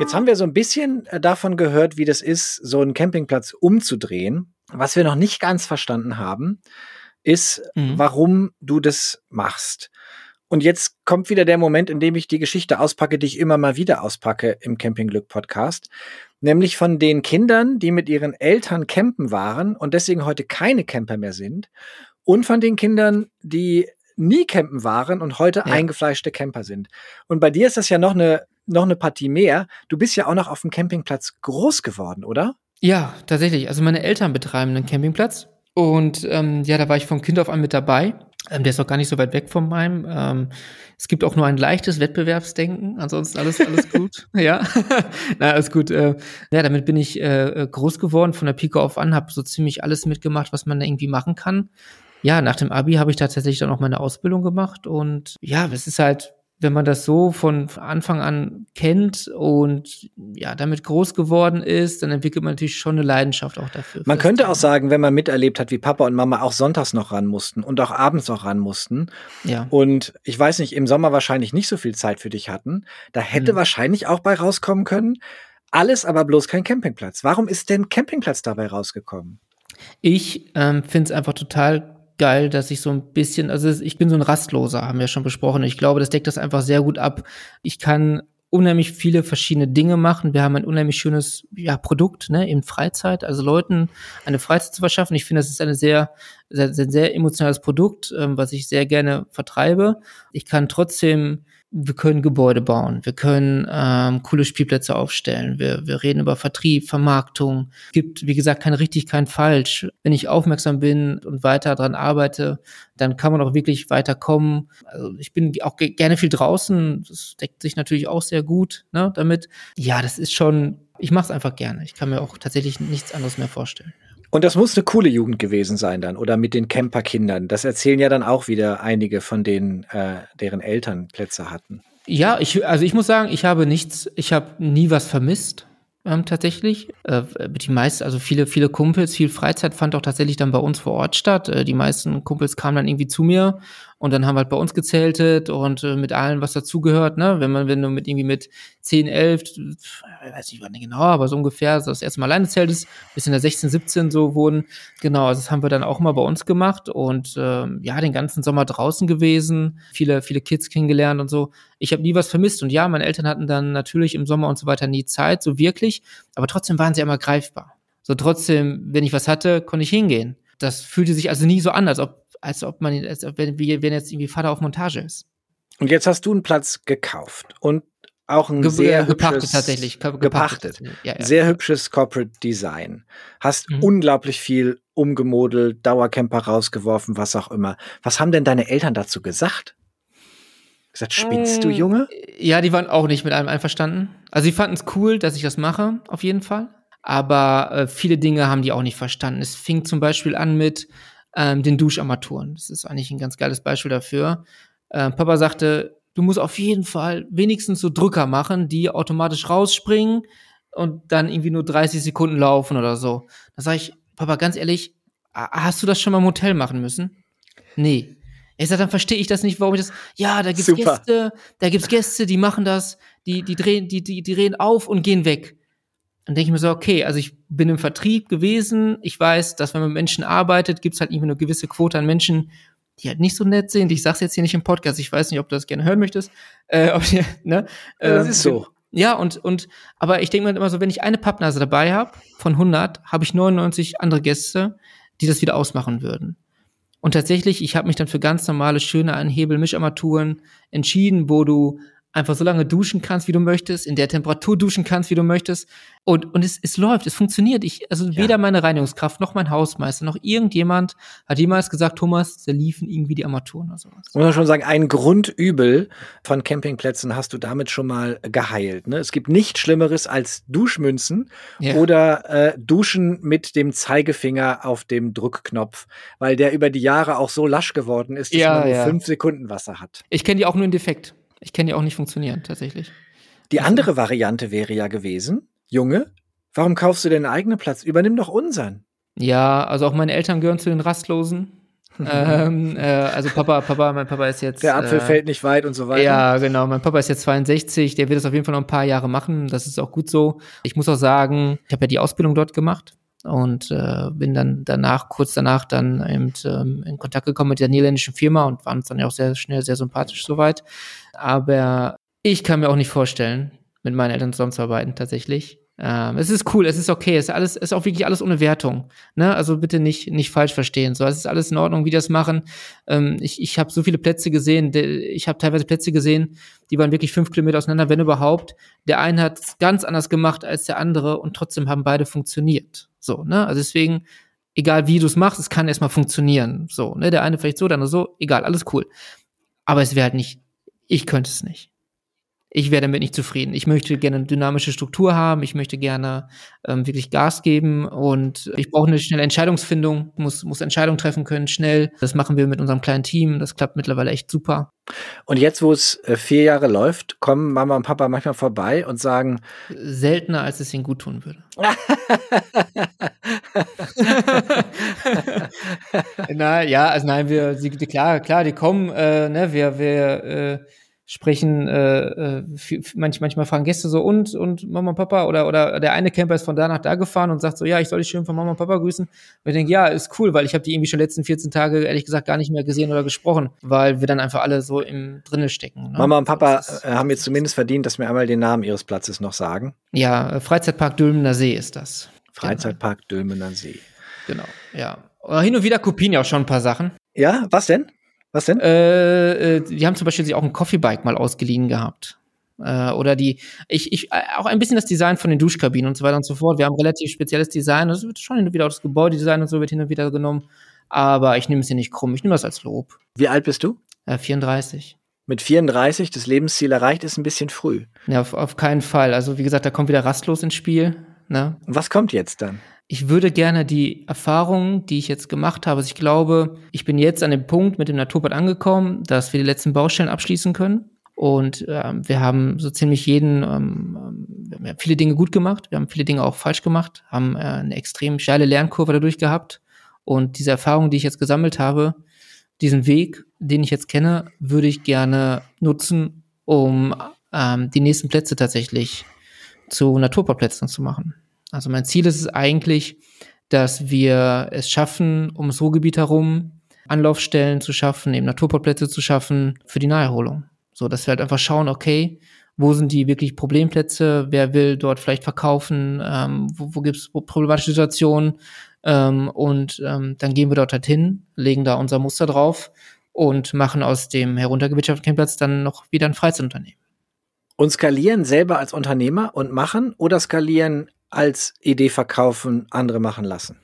Jetzt haben wir so ein bisschen äh, davon gehört, wie das ist, so einen Campingplatz umzudrehen. Was wir noch nicht ganz verstanden haben, ist, mhm. warum du das machst. Und jetzt kommt wieder der Moment, in dem ich die Geschichte auspacke, die ich immer mal wieder auspacke im Campingglück Podcast. Nämlich von den Kindern, die mit ihren Eltern campen waren und deswegen heute keine Camper mehr sind. Und von den Kindern, die nie campen waren und heute ja. eingefleischte Camper sind. Und bei dir ist das ja noch eine, noch eine Partie mehr. Du bist ja auch noch auf dem Campingplatz groß geworden, oder? Ja, tatsächlich. Also meine Eltern betreiben einen Campingplatz Und ähm, ja, da war ich vom Kind auf an mit dabei. Ähm, der ist auch gar nicht so weit weg von meinem. Ähm, es gibt auch nur ein leichtes Wettbewerbsdenken, ansonsten alles, alles gut. ja, na, alles gut. Äh, ja, damit bin ich äh, groß geworden, von der Pike auf an, habe so ziemlich alles mitgemacht, was man irgendwie machen kann. Ja, nach dem Abi habe ich tatsächlich dann auch meine Ausbildung gemacht und ja, es ist halt wenn man das so von Anfang an kennt und ja, damit groß geworden ist, dann entwickelt man natürlich schon eine Leidenschaft auch dafür. Man könnte Thema. auch sagen, wenn man miterlebt hat, wie Papa und Mama auch sonntags noch ran mussten und auch abends noch ran mussten. Ja. Und ich weiß nicht, im Sommer wahrscheinlich nicht so viel Zeit für dich hatten, da hätte hm. wahrscheinlich auch bei rauskommen können. Alles aber bloß kein Campingplatz. Warum ist denn Campingplatz dabei rausgekommen? Ich ähm, finde es einfach total geil, dass ich so ein bisschen, also ich bin so ein Rastloser, haben wir schon besprochen. Ich glaube, das deckt das einfach sehr gut ab. Ich kann unheimlich viele verschiedene Dinge machen. Wir haben ein unheimlich schönes ja, Produkt ne, in Freizeit, also Leuten eine Freizeit zu verschaffen. Ich finde, das ist eine sehr, sehr, sehr, sehr emotionales Produkt, ähm, was ich sehr gerne vertreibe. Ich kann trotzdem wir können Gebäude bauen, wir können ähm, coole Spielplätze aufstellen, wir, wir reden über Vertrieb, Vermarktung. Es gibt, wie gesagt, kein richtig, kein falsch. Wenn ich aufmerksam bin und weiter dran arbeite, dann kann man auch wirklich weiterkommen. Also ich bin auch gerne viel draußen, das deckt sich natürlich auch sehr gut ne, damit. Ja, das ist schon, ich mache es einfach gerne. Ich kann mir auch tatsächlich nichts anderes mehr vorstellen. Und das muss eine coole Jugend gewesen sein dann oder mit den Camperkindern. Das erzählen ja dann auch wieder einige von denen, äh, deren Eltern Plätze hatten. Ja, ich, also ich muss sagen, ich habe nichts, ich habe nie was vermisst. Ähm, tatsächlich. Äh, die meisten, also viele, viele Kumpels, viel Freizeit fand auch tatsächlich dann bei uns vor Ort statt. Äh, die meisten Kumpels kamen dann irgendwie zu mir und dann haben wir halt bei uns gezeltet und äh, mit allem, was dazugehört, ne? Wenn man, wenn du mit irgendwie mit 10, 11, ich weiß nicht wann genau, aber so ungefähr, so das erste Mal alleine zeltest, bis in der 16, 17 so wurden. Genau, also das haben wir dann auch mal bei uns gemacht und ähm, ja, den ganzen Sommer draußen gewesen, viele, viele Kids kennengelernt und so. Ich habe nie was vermisst und ja, meine Eltern hatten dann natürlich im Sommer und so weiter nie Zeit, so wirklich, aber trotzdem waren sie immer greifbar. So trotzdem, wenn ich was hatte, konnte ich hingehen. Das fühlte sich also nie so an, als ob als ob man, als ob, wenn, wenn jetzt irgendwie Vater auf Montage ist. Und jetzt hast du einen Platz gekauft und auch ein Ge sehr gepachtet hübsches, tatsächlich gepachtet, gepachtet. Ja, ja. sehr hübsches Corporate Design. Hast mhm. unglaublich viel umgemodelt, Dauercamper rausgeworfen, was auch immer. Was haben denn deine Eltern dazu gesagt? Gesagt, spinnst du, mm, Junge? Ja, die waren auch nicht mit allem einverstanden. Also sie fanden es cool, dass ich das mache, auf jeden Fall. Aber äh, viele Dinge haben die auch nicht verstanden. Es fing zum Beispiel an mit, ähm, den Duscharmaturen. Das ist eigentlich ein ganz geiles Beispiel dafür. Ähm, Papa sagte, du musst auf jeden Fall wenigstens so Drücker machen, die automatisch rausspringen und dann irgendwie nur 30 Sekunden laufen oder so. Da sage ich, Papa, ganz ehrlich, hast du das schon mal im Hotel machen müssen? Nee. Er sagt, dann verstehe ich das nicht, warum ich das. Ja, da gibt's Super. Gäste, da gibt's Gäste, die machen das, die, die drehen, die, die, die drehen auf und gehen weg. Dann denke ich mir so, okay, also ich bin im Vertrieb gewesen. Ich weiß, dass wenn man mit Menschen arbeitet, gibt es halt irgendwie eine gewisse Quote an Menschen, die halt nicht so nett sind. Ich sag's jetzt hier nicht im Podcast. Ich weiß nicht, ob du das gerne hören möchtest. Äh, ob, ne? Ja, das ähm, ist so. Ja, und, und, aber ich denke mir immer so, wenn ich eine Pappnase dabei habe, von 100, habe ich 99 andere Gäste, die das wieder ausmachen würden. Und tatsächlich, ich habe mich dann für ganz normale, schöne Anhebel-Mischarmaturen entschieden, wo du einfach so lange duschen kannst, wie du möchtest, in der Temperatur duschen kannst, wie du möchtest. Und, und es, es läuft, es funktioniert. Ich, also ja. weder meine Reinigungskraft noch mein Hausmeister noch irgendjemand hat jemals gesagt, Thomas, da liefen irgendwie die Armaturen oder sowas. Muss man schon sagen, ein Grundübel von Campingplätzen hast du damit schon mal geheilt. Ne? Es gibt nichts Schlimmeres als Duschmünzen ja. oder äh, Duschen mit dem Zeigefinger auf dem Druckknopf, weil der über die Jahre auch so lasch geworden ist, dass ja, man nur fünf Sekunden Wasser hat. Ich kenne die auch nur in Defekt. Ich kenne die auch nicht funktionieren, tatsächlich. Die also andere Variante wäre ja gewesen, Junge, warum kaufst du denn einen eigenen Platz? Übernimm doch unseren. Ja, also auch meine Eltern gehören zu den Rastlosen. ähm, äh, also Papa, Papa, mein Papa ist jetzt. Der Apfel äh, fällt nicht weit und so weiter. Ja, genau. Mein Papa ist jetzt 62, der wird das auf jeden Fall noch ein paar Jahre machen. Das ist auch gut so. Ich muss auch sagen, ich habe ja die Ausbildung dort gemacht und äh, bin dann danach, kurz danach, dann eben ähm, in Kontakt gekommen mit der niederländischen Firma und waren uns dann ja auch sehr schnell sehr sympathisch soweit. Aber ich kann mir auch nicht vorstellen, mit meinen Eltern zusammenzuarbeiten tatsächlich. Ähm, es ist cool, es ist okay, es ist alles, es ist auch wirklich alles ohne Wertung. Ne? Also bitte nicht, nicht falsch verstehen. So, es ist alles in Ordnung, wie das machen. Ähm, ich ich habe so viele Plätze gesehen, ich habe teilweise Plätze gesehen, die waren wirklich fünf Kilometer auseinander, wenn überhaupt. Der eine hat es ganz anders gemacht als der andere und trotzdem haben beide funktioniert. So, ne? Also deswegen, Egal wie du es machst, es kann erstmal funktionieren. So, ne, der eine vielleicht so, der andere so, egal, alles cool. Aber es wäre halt nicht, ich könnte es nicht ich wäre damit nicht zufrieden. Ich möchte gerne eine dynamische Struktur haben, ich möchte gerne ähm, wirklich Gas geben und ich brauche eine schnelle Entscheidungsfindung, muss, muss Entscheidungen treffen können, schnell. Das machen wir mit unserem kleinen Team, das klappt mittlerweile echt super. Und jetzt, wo es äh, vier Jahre läuft, kommen Mama und Papa manchmal vorbei und sagen. Seltener, als es ihnen gut tun würde. Na ja, also nein, wir, sie, klar, klar, die kommen, äh, ne, wir, wir, äh, sprechen, äh, äh manch, manchmal fragen Gäste so, und, und Mama und Papa, oder, oder der eine Camper ist von da nach da gefahren und sagt so, ja, ich soll dich schön von Mama und Papa grüßen. Und ich denke, ja, ist cool, weil ich habe die irgendwie schon letzten 14 Tage, ehrlich gesagt, gar nicht mehr gesehen oder gesprochen, weil wir dann einfach alle so im Drinne stecken. Ne? Mama und Papa äh, haben jetzt zumindest verdient, dass wir einmal den Namen ihres Platzes noch sagen. Ja, äh, Freizeitpark Dülmener See ist das. Freizeitpark genau. Dülmener See. Genau, ja. Hin und wieder kopieren ja auch schon ein paar Sachen. Ja, was denn? Was denn? Äh, äh, die haben zum Beispiel sich auch ein Coffee-Bike mal ausgeliehen gehabt. Äh, oder die, ich, ich, äh, auch ein bisschen das Design von den Duschkabinen und so weiter und so fort. Wir haben relativ spezielles Design. Das wird schon hin und wieder auch das Gebäudedesign und so wird hin und wieder genommen. Aber ich nehme es hier nicht krumm. Ich nehme das als Lob. Wie alt bist du? Äh, 34 mit 34 das Lebensziel erreicht, ist ein bisschen früh. Ja, auf, auf keinen Fall. Also wie gesagt, da kommt wieder rastlos ins Spiel. Ne? Was kommt jetzt dann? ich würde gerne die Erfahrungen, die ich jetzt gemacht habe, also ich glaube, ich bin jetzt an dem Punkt mit dem Naturbad angekommen, dass wir die letzten Baustellen abschließen können. Und ähm, wir haben so ziemlich jeden, ähm, wir haben viele Dinge gut gemacht, wir haben viele Dinge auch falsch gemacht, haben äh, eine extrem steile Lernkurve dadurch gehabt. Und diese Erfahrungen, die ich jetzt gesammelt habe, diesen Weg, den ich jetzt kenne, würde ich gerne nutzen, um ähm, die nächsten Plätze tatsächlich zu Naturparkplätzen zu machen. Also mein Ziel ist es eigentlich, dass wir es schaffen, ums Ruhrgebiet herum Anlaufstellen zu schaffen, eben Naturparkplätze zu schaffen für die Naherholung. So, dass wir halt einfach schauen, okay, wo sind die wirklich Problemplätze, wer will dort vielleicht verkaufen, ähm, wo, wo gibt es problematische Situationen ähm, und ähm, dann gehen wir dort halt hin, legen da unser Muster drauf und machen aus dem heruntergewirtschafteten Campingplatz dann noch wieder ein Freizeitunternehmen. Und skalieren selber als Unternehmer und machen oder skalieren als Idee verkaufen, andere machen lassen?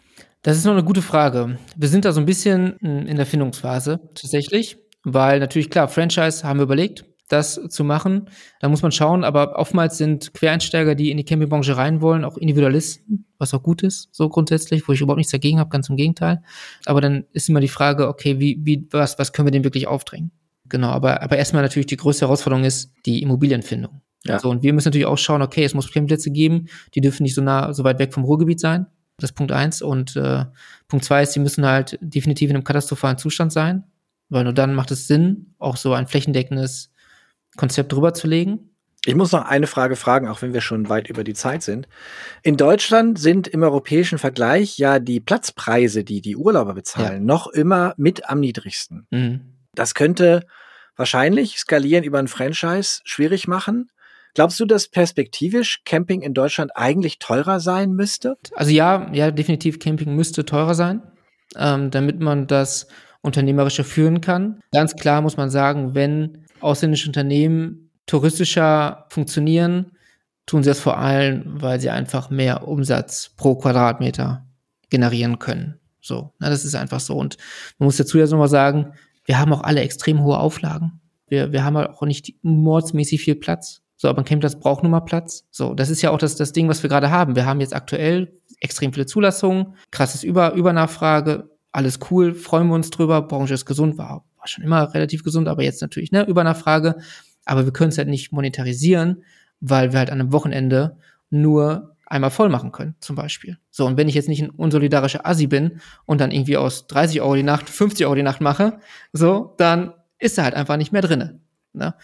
Das ist noch eine gute Frage. Wir sind da so ein bisschen in der Findungsphase tatsächlich, weil natürlich klar, Franchise haben wir überlegt, das zu machen. Da muss man schauen, aber oftmals sind Quereinsteiger, die in die Campingbranche rein wollen, auch Individualisten, was auch gut ist, so grundsätzlich, wo ich überhaupt nichts dagegen habe, ganz im Gegenteil. Aber dann ist immer die Frage, okay, wie, wie, was, was können wir denn wirklich aufdrängen? Genau, aber, aber erstmal natürlich die größte Herausforderung ist die Immobilienfindung. Ja. So, und wir müssen natürlich auch schauen, okay, es muss Campingplätze geben, die dürfen nicht so nah, so weit weg vom Ruhrgebiet sein. Das ist Punkt eins. Und äh, Punkt zwei ist, die müssen halt definitiv in einem katastrophalen Zustand sein, weil nur dann macht es Sinn, auch so ein flächendeckendes Konzept drüber zu legen. Ich muss noch eine Frage fragen, auch wenn wir schon weit über die Zeit sind. In Deutschland sind im europäischen Vergleich ja die Platzpreise, die die Urlauber bezahlen, ja. noch immer mit am niedrigsten. Mhm. Das könnte wahrscheinlich skalieren über ein Franchise schwierig machen. Glaubst du, dass perspektivisch Camping in Deutschland eigentlich teurer sein müsste? Also ja, ja, definitiv Camping müsste teurer sein, ähm, damit man das unternehmerischer führen kann. Ganz klar muss man sagen, wenn ausländische Unternehmen touristischer funktionieren, tun sie das vor allem, weil sie einfach mehr Umsatz pro Quadratmeter generieren können. So, na, das ist einfach so. Und man muss dazu ja nochmal sagen, wir haben auch alle extrem hohe Auflagen. Wir, wir haben auch nicht mordsmäßig viel Platz. So, aber ein Campingplatz braucht nun mal Platz. So, das ist ja auch das, das Ding, was wir gerade haben. Wir haben jetzt aktuell extrem viele Zulassungen, krasses Über Übernachfrage, alles cool, freuen wir uns drüber, Branche ist gesund, war, war schon immer relativ gesund, aber jetzt natürlich, ne, Übernachfrage. Aber wir können es halt nicht monetarisieren, weil wir halt an einem Wochenende nur einmal voll machen können, zum Beispiel. So, und wenn ich jetzt nicht ein unsolidarischer Assi bin und dann irgendwie aus 30 Euro die Nacht 50 Euro die Nacht mache, so, dann ist er halt einfach nicht mehr drinne. Ne?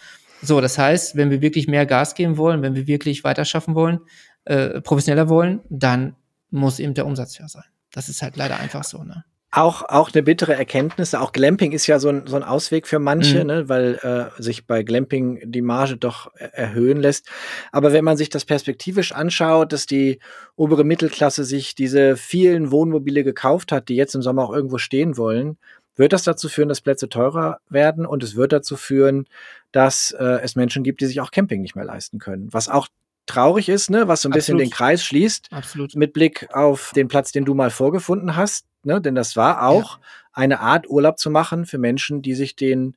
So, das heißt, wenn wir wirklich mehr Gas geben wollen, wenn wir wirklich weiter schaffen wollen, äh, professioneller wollen, dann muss eben der Umsatz ja sein. Das ist halt leider einfach so, ne? Auch, auch eine bittere Erkenntnis. Auch Glamping ist ja so ein, so ein Ausweg für manche, mhm. ne, weil äh, sich bei Glamping die Marge doch erhöhen lässt. Aber wenn man sich das perspektivisch anschaut, dass die obere Mittelklasse sich diese vielen Wohnmobile gekauft hat, die jetzt im Sommer auch irgendwo stehen wollen, wird das dazu führen, dass Plätze teurer werden und es wird dazu führen, dass äh, es Menschen gibt, die sich auch Camping nicht mehr leisten können. Was auch traurig ist, ne, was so ein Absolut. bisschen den Kreis schließt. Absolut. Mit Blick auf den Platz, den du mal vorgefunden hast. Ne? denn das war auch ja. eine Art Urlaub zu machen für Menschen, die sich den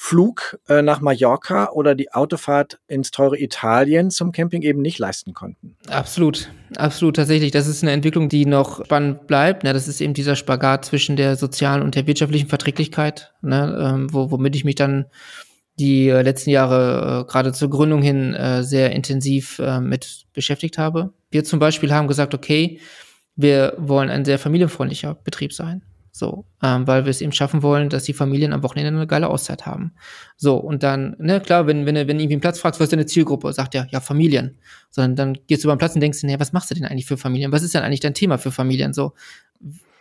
Flug äh, nach Mallorca oder die Autofahrt ins teure Italien zum Camping eben nicht leisten konnten. Absolut, absolut, tatsächlich. Das ist eine Entwicklung, die noch spannend bleibt. Ja, das ist eben dieser Spagat zwischen der sozialen und der wirtschaftlichen Verträglichkeit, ne, ähm, wo, womit ich mich dann die äh, letzten Jahre äh, gerade zur Gründung hin äh, sehr intensiv mit beschäftigt habe. Wir zum Beispiel haben gesagt, okay, wir wollen ein sehr familienfreundlicher Betrieb sein. So, ähm, weil wir es eben schaffen wollen, dass die Familien am Wochenende eine geile Auszeit haben. So, und dann, ne, klar, wenn, wenn, wenn du irgendwie einen Platz fragst, was ist deine Zielgruppe? Sagt er, ja, Familien. Sondern dann gehst du über den Platz und denkst, nee, was machst du denn eigentlich für Familien? Was ist denn eigentlich dein Thema für Familien? So,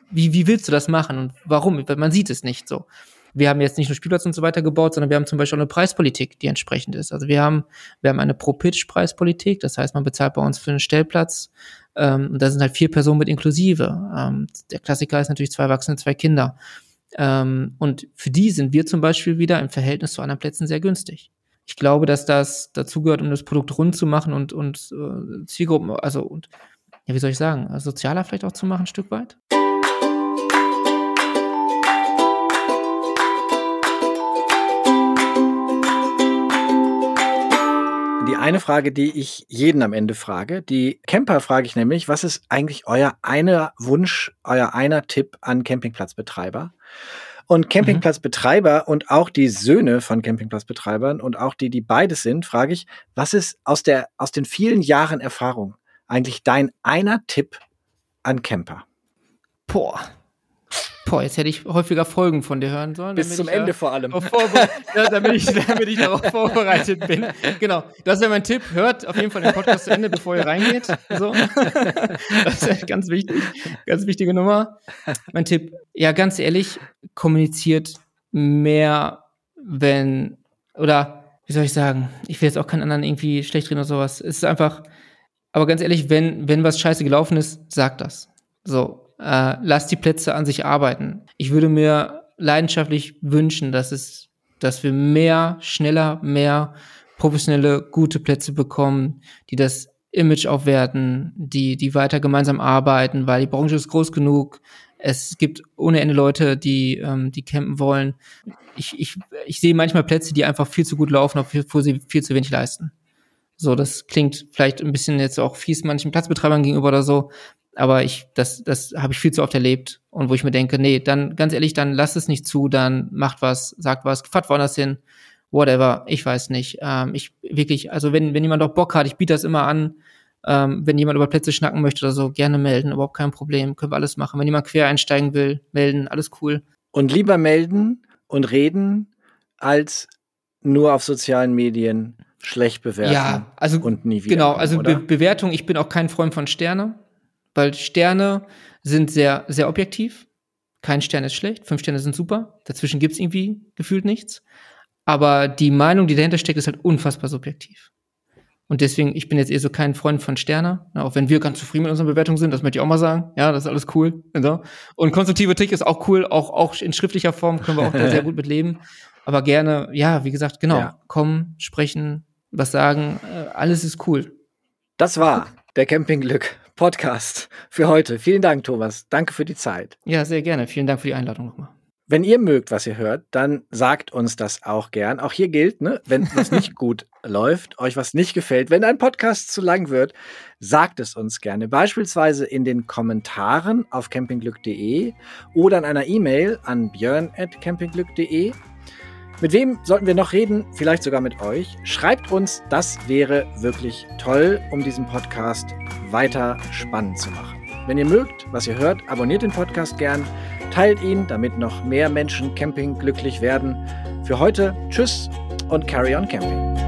wie, wie willst du das machen und warum? Man sieht es nicht so wir haben jetzt nicht nur Spielplatz und so weiter gebaut, sondern wir haben zum Beispiel auch eine Preispolitik, die entsprechend ist. Also wir haben, wir haben eine Pro-Pitch-Preispolitik, das heißt, man bezahlt bei uns für einen Stellplatz ähm, und da sind halt vier Personen mit inklusive. Ähm, der Klassiker ist natürlich zwei Erwachsene, zwei Kinder. Ähm, und für die sind wir zum Beispiel wieder im Verhältnis zu anderen Plätzen sehr günstig. Ich glaube, dass das dazu gehört, um das Produkt rund zu machen und, und äh, Zielgruppen, also und ja, wie soll ich sagen, sozialer vielleicht auch zu machen, ein Stück weit. Die eine Frage, die ich jeden am Ende frage. Die Camper frage ich nämlich, was ist eigentlich euer einer Wunsch, euer einer Tipp an Campingplatzbetreiber? Und mhm. Campingplatzbetreiber und auch die Söhne von Campingplatzbetreibern und auch die, die beides sind, frage ich, was ist aus der, aus den vielen Jahren Erfahrung eigentlich dein einer Tipp an Camper? Boah, Boah, jetzt hätte ich häufiger Folgen von dir hören sollen. Bis zum Ende vor allem. ja, damit, ich, damit ich darauf vorbereitet bin. Genau, das wäre mein Tipp. Hört auf jeden Fall den Podcast zu Ende, bevor ihr reingeht. So. Das ist ganz wichtig. Ganz wichtige Nummer. Mein Tipp, ja, ganz ehrlich, kommuniziert mehr, wenn, oder wie soll ich sagen, ich will jetzt auch keinen anderen irgendwie schlecht reden oder sowas. Es ist einfach, aber ganz ehrlich, wenn, wenn was scheiße gelaufen ist, sagt das. So, äh, lasst die Plätze an sich arbeiten. Ich würde mir leidenschaftlich wünschen, dass es, dass wir mehr, schneller, mehr professionelle, gute Plätze bekommen, die das Image aufwerten, die, die weiter gemeinsam arbeiten, weil die Branche ist groß genug. Es gibt ohne Ende Leute, die, ähm, die campen wollen. Ich, ich, ich sehe manchmal Plätze, die einfach viel zu gut laufen, obwohl sie viel zu wenig leisten. So, das klingt vielleicht ein bisschen jetzt auch fies manchen Platzbetreibern gegenüber oder so, aber ich, das, das habe ich viel zu oft erlebt und wo ich mir denke, nee, dann ganz ehrlich, dann lasst es nicht zu, dann macht was, sagt was, fahrt woanders hin, whatever, ich weiß nicht. Ähm, ich wirklich, also wenn, wenn jemand auch Bock hat, ich biete das immer an, ähm, wenn jemand über Plätze schnacken möchte oder so, gerne melden, überhaupt kein Problem, können wir alles machen. Wenn jemand quer einsteigen will, melden, alles cool. Und lieber melden und reden, als nur auf sozialen Medien schlecht bewerten ja, also, und nie wieder. Genau, also Be Bewertung, ich bin auch kein Freund von Sterne weil Sterne sind sehr, sehr objektiv. Kein Stern ist schlecht, fünf Sterne sind super. Dazwischen gibt es irgendwie gefühlt nichts. Aber die Meinung, die dahinter steckt, ist halt unfassbar subjektiv. Und deswegen, ich bin jetzt eher so kein Freund von Sterne, auch wenn wir ganz zufrieden mit unseren Bewertungen sind, das möchte ich auch mal sagen. Ja, das ist alles cool. Und konstruktive Trick ist auch cool, auch, auch in schriftlicher Form können wir auch da sehr gut mit leben. Aber gerne, ja, wie gesagt, genau, ja. kommen, sprechen, was sagen, äh, alles ist cool. Das war der Campingglück Podcast für heute. Vielen Dank, Thomas. Danke für die Zeit. Ja, sehr gerne. Vielen Dank für die Einladung nochmal. Wenn ihr mögt, was ihr hört, dann sagt uns das auch gern. Auch hier gilt, ne, wenn was nicht gut läuft, euch was nicht gefällt, wenn ein Podcast zu lang wird, sagt es uns gerne. Beispielsweise in den Kommentaren auf campingglück.de oder in einer E-Mail an björn.campingglück.de. Mit wem sollten wir noch reden? Vielleicht sogar mit euch. Schreibt uns, das wäre wirklich toll, um diesen Podcast weiter spannend zu machen. Wenn ihr mögt, was ihr hört, abonniert den Podcast gern, teilt ihn, damit noch mehr Menschen Camping glücklich werden. Für heute, tschüss und carry on camping.